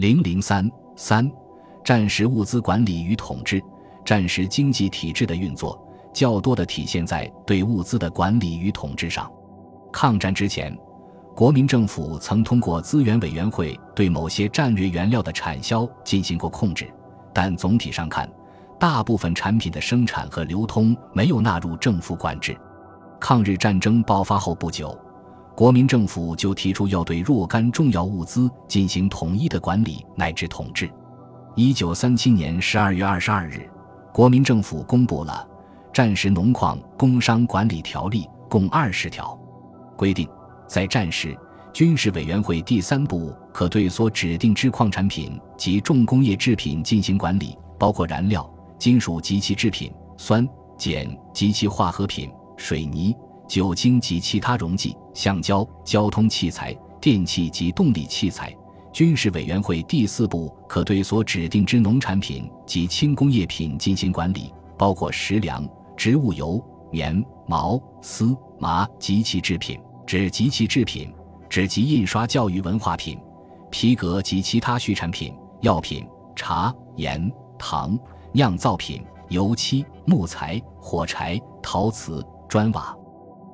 零零三三，战时物资管理与统治，战时经济体制的运作较多的体现在对物资的管理与统治上。抗战之前，国民政府曾通过资源委员会对某些战略原料的产销进行过控制，但总体上看，大部分产品的生产和流通没有纳入政府管制。抗日战争爆发后不久。国民政府就提出要对若干重要物资进行统一的管理乃至统治。一九三七年十二月二十二日，国民政府公布了《战时农矿工商管理条例》，共二十条，规定在战时，军事委员会第三部可对所指定之矿产品及重工业制品进行管理，包括燃料、金属及其制品、酸碱及其化合品、水泥。酒精及其他溶剂、橡胶、交通器材、电器及动力器材。军事委员会第四部可对所指定之农产品及轻工业品进行管理，包括食粮、植物油、棉、毛、丝、麻及其制品、纸及其制品、纸及印刷教育文化品、皮革及其他畜产品、药品、茶、盐、糖、酿造品、油漆、木材、火柴、陶瓷、砖瓦。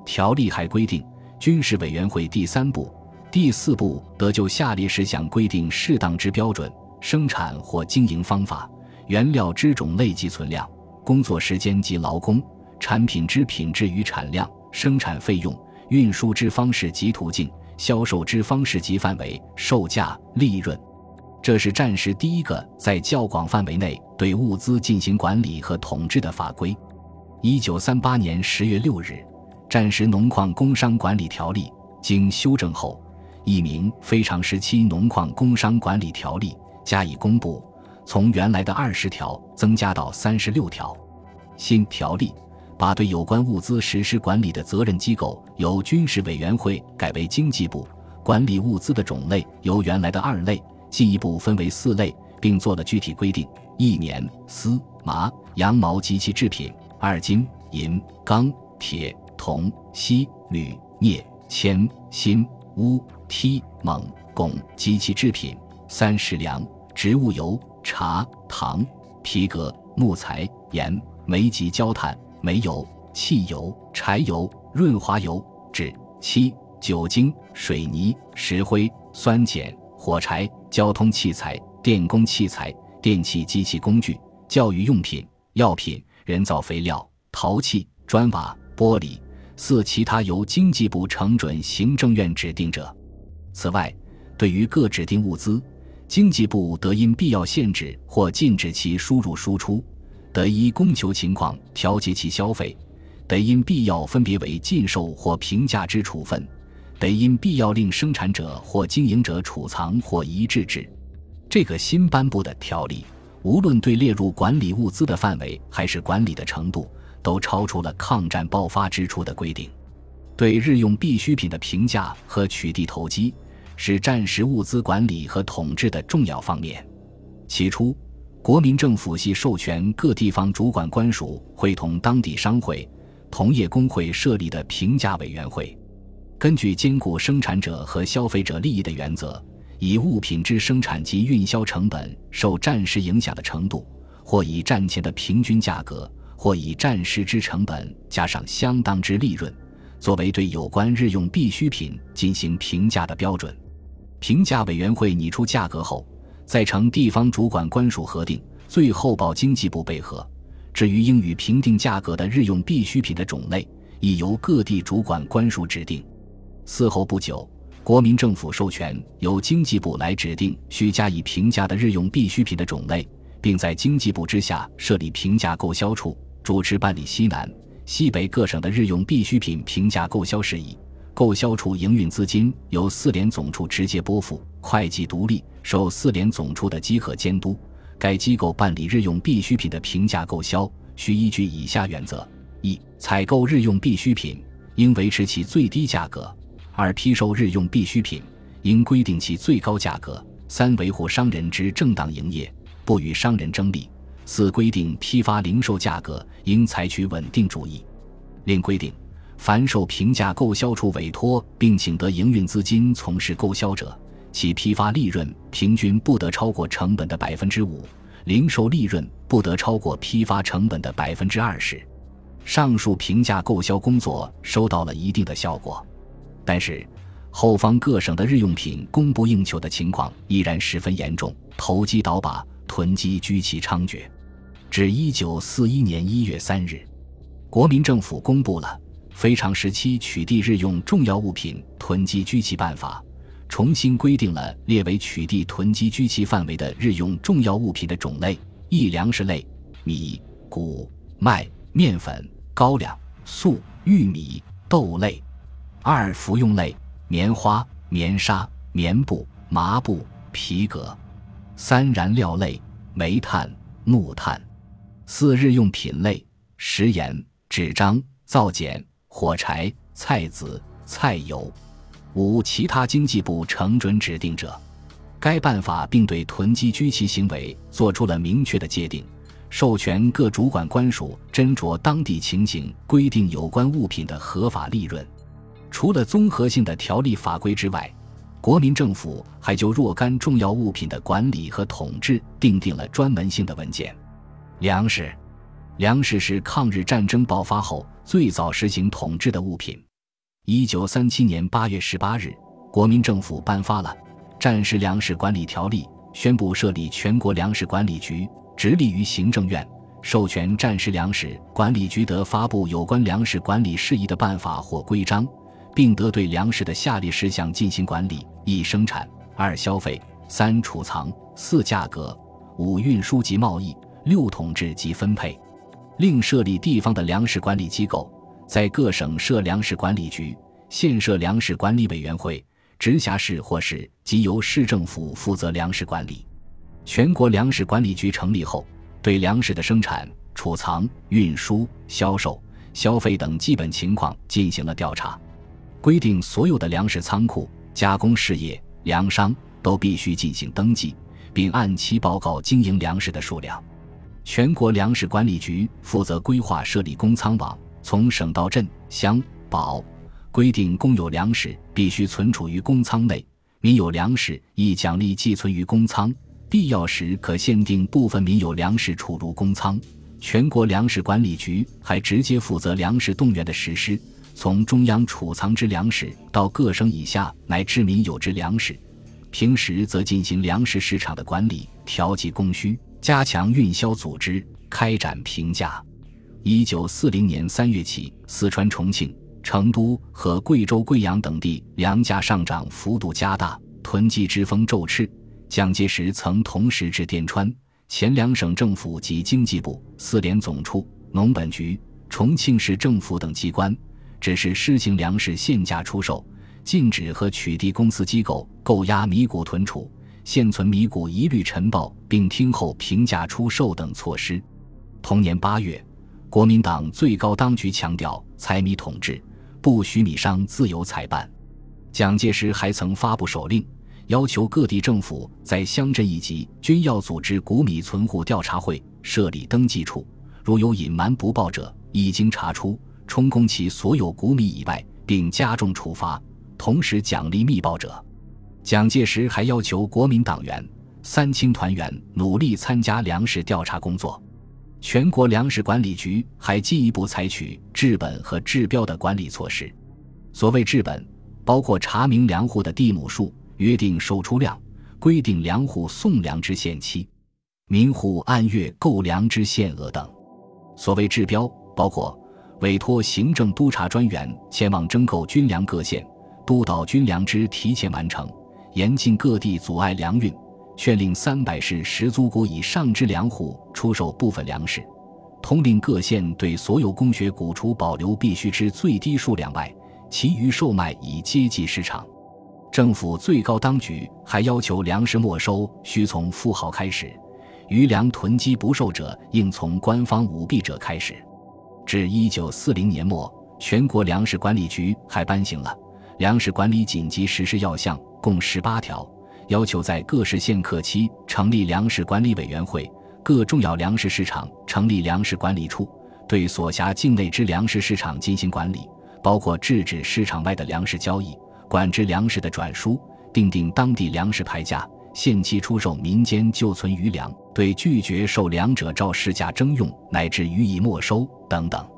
条例还规定，军事委员会第三部、第四部得就下列事项规定适当之标准：生产或经营方法、原料之种类及存量、工作时间及劳工、产品之品质与产量、生产费用、运输之方式及途径、销售之方式及范围、售价、利润。这是战时第一个在较广范围内对物资进行管理和统治的法规。一九三八年十月六日。战时农矿工商管理条例经修正后，一名非常时期农矿工商管理条例加以公布，从原来的二十条增加到三十六条。新条例把对有关物资实施管理的责任机构由军事委员会改为经济部，管理物资的种类由原来的二类进一步分为四类，并做了具体规定：一棉、丝、麻、羊毛及其制品；二金、银、钢、铁。铜、锡、铝、镍、铅、锌、钨、锑、锰、汞及其制品；三、食粮、植物油、茶、糖、皮革、木材、盐、煤及焦炭、煤油、汽油、柴油、润滑油、纸、漆、酒精、水泥、石灰、酸碱、火柴、交通器材、电工器材、电器机器工具、教育用品、药品、人造肥料、陶器、砖瓦、玻璃。四、其他由经济部承准行政院指定者。此外，对于各指定物资，经济部得因必要限制或禁止其输入输出，得依供求情况调节其消费，得因必要分别为禁售或平价之处分，得因必要令生产者或经营者储藏或移置之。这个新颁布的条例，无论对列入管理物资的范围，还是管理的程度。都超出了抗战爆发之初的规定，对日用必需品的评价和取缔投机是战时物资管理和统治的重要方面。起初，国民政府系授权各地方主管官署会同当地商会、同业工会设立的评价委员会，根据兼顾生产者和消费者利益的原则，以物品之生产及运销成本受战时影响的程度，或以战前的平均价格。或以战时之成本加上相当之利润，作为对有关日用必需品进行评价的标准。评价委员会拟出价格后，再呈地方主管官署核定，最后报经济部备核。至于应予评定价格的日用必需品的种类，亦由各地主管官署指定。此后不久，国民政府授权由经济部来指定需加以评价的日用必需品的种类，并在经济部之下设立评价购销处。主持办理西南、西北各省的日用必需品平价购销事宜，购销处营运资金由四联总处直接拨付，会计独立，受四联总处的稽核监督。该机构办理日用必需品的平价购销，需依据以下原则：一、采购日用必需品应维持其最低价格；二、批售日用必需品应规定其最高价格；三、维护商人之正当营业，不与商人争利。四规定批发零售价格应采取稳定主义。另规定，凡受评价购销处委托并请得营运资金从事购销者，其批发利润平均不得超过成本的百分之五，零售利润不得超过批发成本的百分之二十。上述评价购销工作收到了一定的效果，但是后方各省的日用品供不应求的情况依然十分严重，投机倒把、囤积居奇猖獗。至一九四一年一月三日，国民政府公布了《非常时期取缔日用重要物品囤积居奇办法》，重新规定了列为取缔囤积居奇范围的日用重要物品的种类：一、粮食类，米、谷、麦、面粉。高粱、粟、玉米、豆类；二、服用类：棉花、棉纱、棉布、麻布、皮革；三、燃料类：煤炭、木炭；四、日用品类：食盐、纸张、皂碱、火柴、菜籽、菜油；五、其他经济部成准指定者。该办法并对囤积居奇行为作出了明确的界定。授权各主管官署斟酌当地情形，规定有关物品的合法利润。除了综合性的条例法规之外，国民政府还就若干重要物品的管理和统治订定了专门性的文件。粮食，粮食是抗日战争爆发后最早实行统治的物品。一九三七年八月十八日，国民政府颁发了《战时粮食管理条例》，宣布设立全国粮食管理局。直隶于行政院，授权战时粮食管理局得发布有关粮食管理事宜的办法或规章，并得对粮食的下列事项进行管理：一、生产；二、消费；三、储藏；四、价格；五、运输及贸易；六、统治及分配。另设立地方的粮食管理机构，在各省设粮食管理局，县设粮食管理委员会，直辖市或市即由市政府负责粮食管理。全国粮食管理局成立后，对粮食的生产、储藏、运输、销售、消费等基本情况进行了调查，规定所有的粮食仓库、加工事业、粮商都必须进行登记，并按期报告经营粮食的数量。全国粮食管理局负责规划设立公仓网，从省到镇、乡、保，规定公有粮食必须存储于公仓内，民有粮食亦奖励寄存于公仓。必要时可限定部分民有粮食储入公仓。全国粮食管理局还直接负责粮食动员的实施，从中央储藏之粮食到各省以下乃至民有之粮食。平时则进行粮食市场的管理，调剂供需，加强运销组织，开展平价。一九四零年三月起，四川、重庆、成都和贵州贵阳等地粮价上涨幅度加大，囤积之风骤炽。蒋介石曾同时致电川、前两省政府及经济部、四联总处、农本局、重庆市政府等机关，指示施行粮食限价出售，禁止和取缔公司机构购压米谷囤储，现存米谷一律晨报，并听候平价出售等措施。同年八月，国民党最高当局强调采米统治，不许米商自由采办。蒋介石还曾发布手令。要求各地政府在乡镇一级均要组织谷米存户调查会，设立登记处，如有隐瞒不报者，一经查出，充公其所有谷米以外，并加重处罚，同时奖励密报者。蒋介石还要求国民党员、三青团员努力参加粮食调查工作。全国粮食管理局还进一步采取治本和治标的管理措施。所谓治本，包括查明粮户的地亩数。约定售出量，规定粮户送粮之限期，民户按月购粮之限额等。所谓治标，包括委托行政督察专员前往征购军粮各县，督导军粮之提前完成；严禁各地阻碍粮运；劝令三百市十足谷以上之粮户出售部分粮食；通令各县对所有公学谷除保留必须之最低数量外，其余售卖以接济市场。政府最高当局还要求粮食没收需从富豪开始，余粮囤积不售者应从官方舞弊者开始。至一九四零年末，全国粮食管理局还颁行了《粮食管理紧急实施要项》，共十八条，要求在各市县客期成立粮食管理委员会，各重要粮食市场成立粮食管理处，对所辖境内之粮食市场进行管理，包括制止市场外的粮食交易。管制粮食的转输，定定当地粮食牌价，限期出售民间旧存余粮，对拒绝售粮者照市价征用，乃至予以没收等等。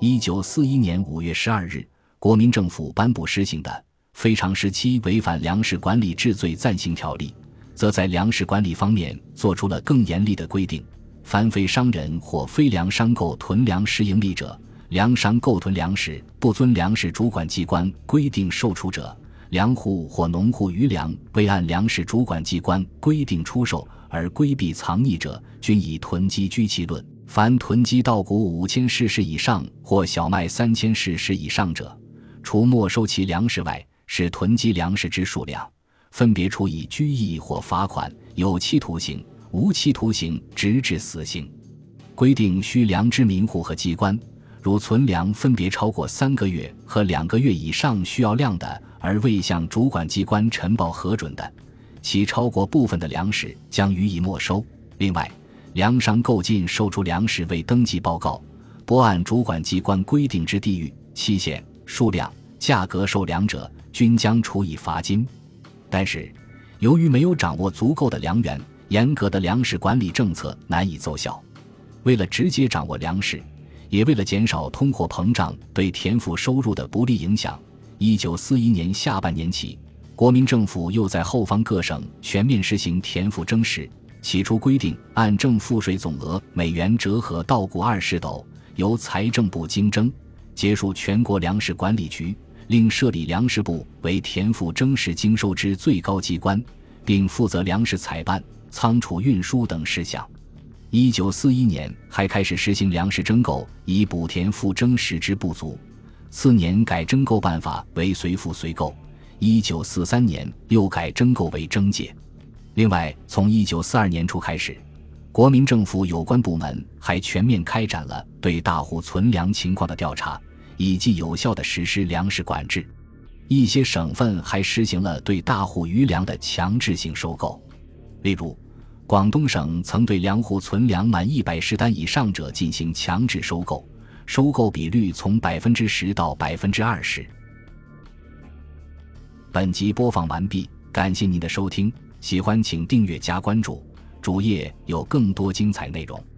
一九四一年五月十二日，国民政府颁布施行的《非常时期违反粮食管理治罪暂行条例》，则在粮食管理方面做出了更严厉的规定：凡非商人或非粮商购囤粮食盈利者，粮商购囤粮食不遵粮食主管机关规定售出者，粮户或农户余粮未按粮食主管机关规定出售而规避藏匿者，均以囤积居其论。凡囤积稻谷五千石石以上或小麦三千石石以上者，除没收其粮食外，是囤积粮食之数量，分别处以拘役或罚款，有期徒刑、无期徒刑，直至死刑。规定需粮之民户和机关，如存粮分别超过三个月和两个月以上需要量的，而未向主管机关呈报核准的，其超过部分的粮食将予以没收。另外，粮商购进售出粮食未登记报告，不按主管机关规定之地域、期限、数量、价格售粮者，均将处以罚金。但是，由于没有掌握足够的粮源，严格的粮食管理政策难以奏效。为了直接掌握粮食，也为了减少通货膨胀对田赋收入的不利影响，一九四一年下半年起，国民政府又在后方各省全面实行田赋征实。起初规定，按正赋税总额每元折合稻谷二十斗，由财政部经征，结束全国粮食管理局，另设立粮食部为田赋征实经收之最高机关，并负责粮食采办、仓储运输等事项。一九四一年还开始实行粮食征购，以补田赋征实之不足。次年改征购办法为随赋随购。一九四三年又改征购为征借。另外，从一九四二年初开始，国民政府有关部门还全面开展了对大户存粮情况的调查，以及有效地实施粮食管制。一些省份还实行了对大户余粮的强制性收购。例如，广东省曾对粮户存粮满一百石担以上者进行强制收购，收购比率从百分之十到百分之二十。本集播放完毕，感谢您的收听。喜欢请订阅加关注，主页有更多精彩内容。